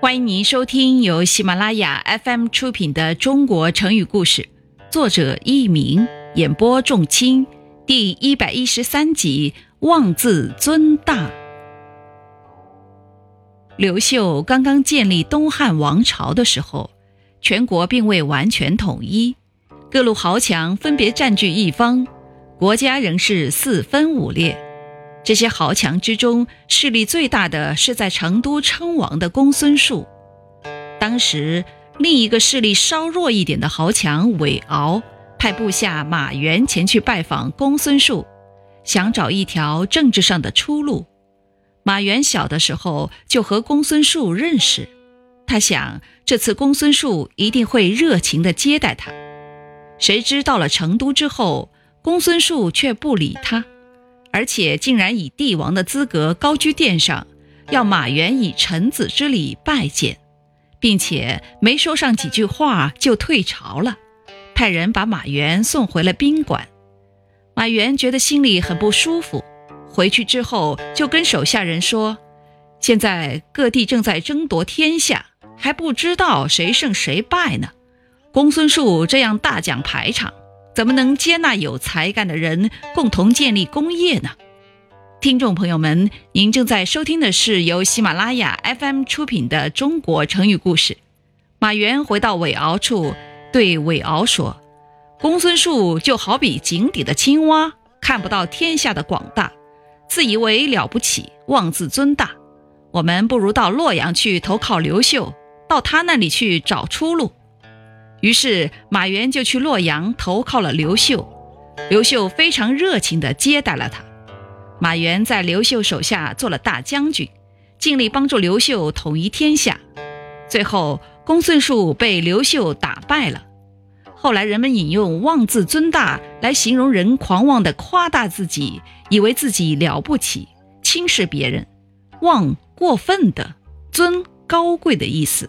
欢迎您收听由喜马拉雅 FM 出品的《中国成语故事》，作者佚名，演播仲卿，第一百一十三集《妄自尊大》。刘秀刚刚建立东汉王朝的时候，全国并未完全统一，各路豪强分别占据一方，国家仍是四分五裂。这些豪强之中，势力最大的是在成都称王的公孙述。当时，另一个势力稍弱一点的豪强韦敖，派部下马援前去拜访公孙述，想找一条政治上的出路。马援小的时候就和公孙述认识，他想这次公孙述一定会热情地接待他。谁知到了成都之后，公孙述却不理他。而且竟然以帝王的资格高居殿上，要马援以臣子之礼拜见，并且没说上几句话就退朝了，派人把马援送回了宾馆。马援觉得心里很不舒服，回去之后就跟手下人说：“现在各地正在争夺天下，还不知道谁胜谁败呢。公孙述这样大讲排场。”怎么能接纳有才干的人共同建立功业呢？听众朋友们，您正在收听的是由喜马拉雅 FM 出品的《中国成语故事》。马原回到韦敖处，对韦敖说：“公孙述就好比井底的青蛙，看不到天下的广大，自以为了不起，妄自尊大。我们不如到洛阳去投靠刘秀，到他那里去找出路。”于是马援就去洛阳投靠了刘秀，刘秀非常热情地接待了他。马援在刘秀手下做了大将军，尽力帮助刘秀统一天下。最后，公孙述被刘秀打败了。后来人们引用“妄自尊大”来形容人狂妄地夸大自己，以为自己了不起，轻视别人；“妄”过分的，“尊”高贵的意思。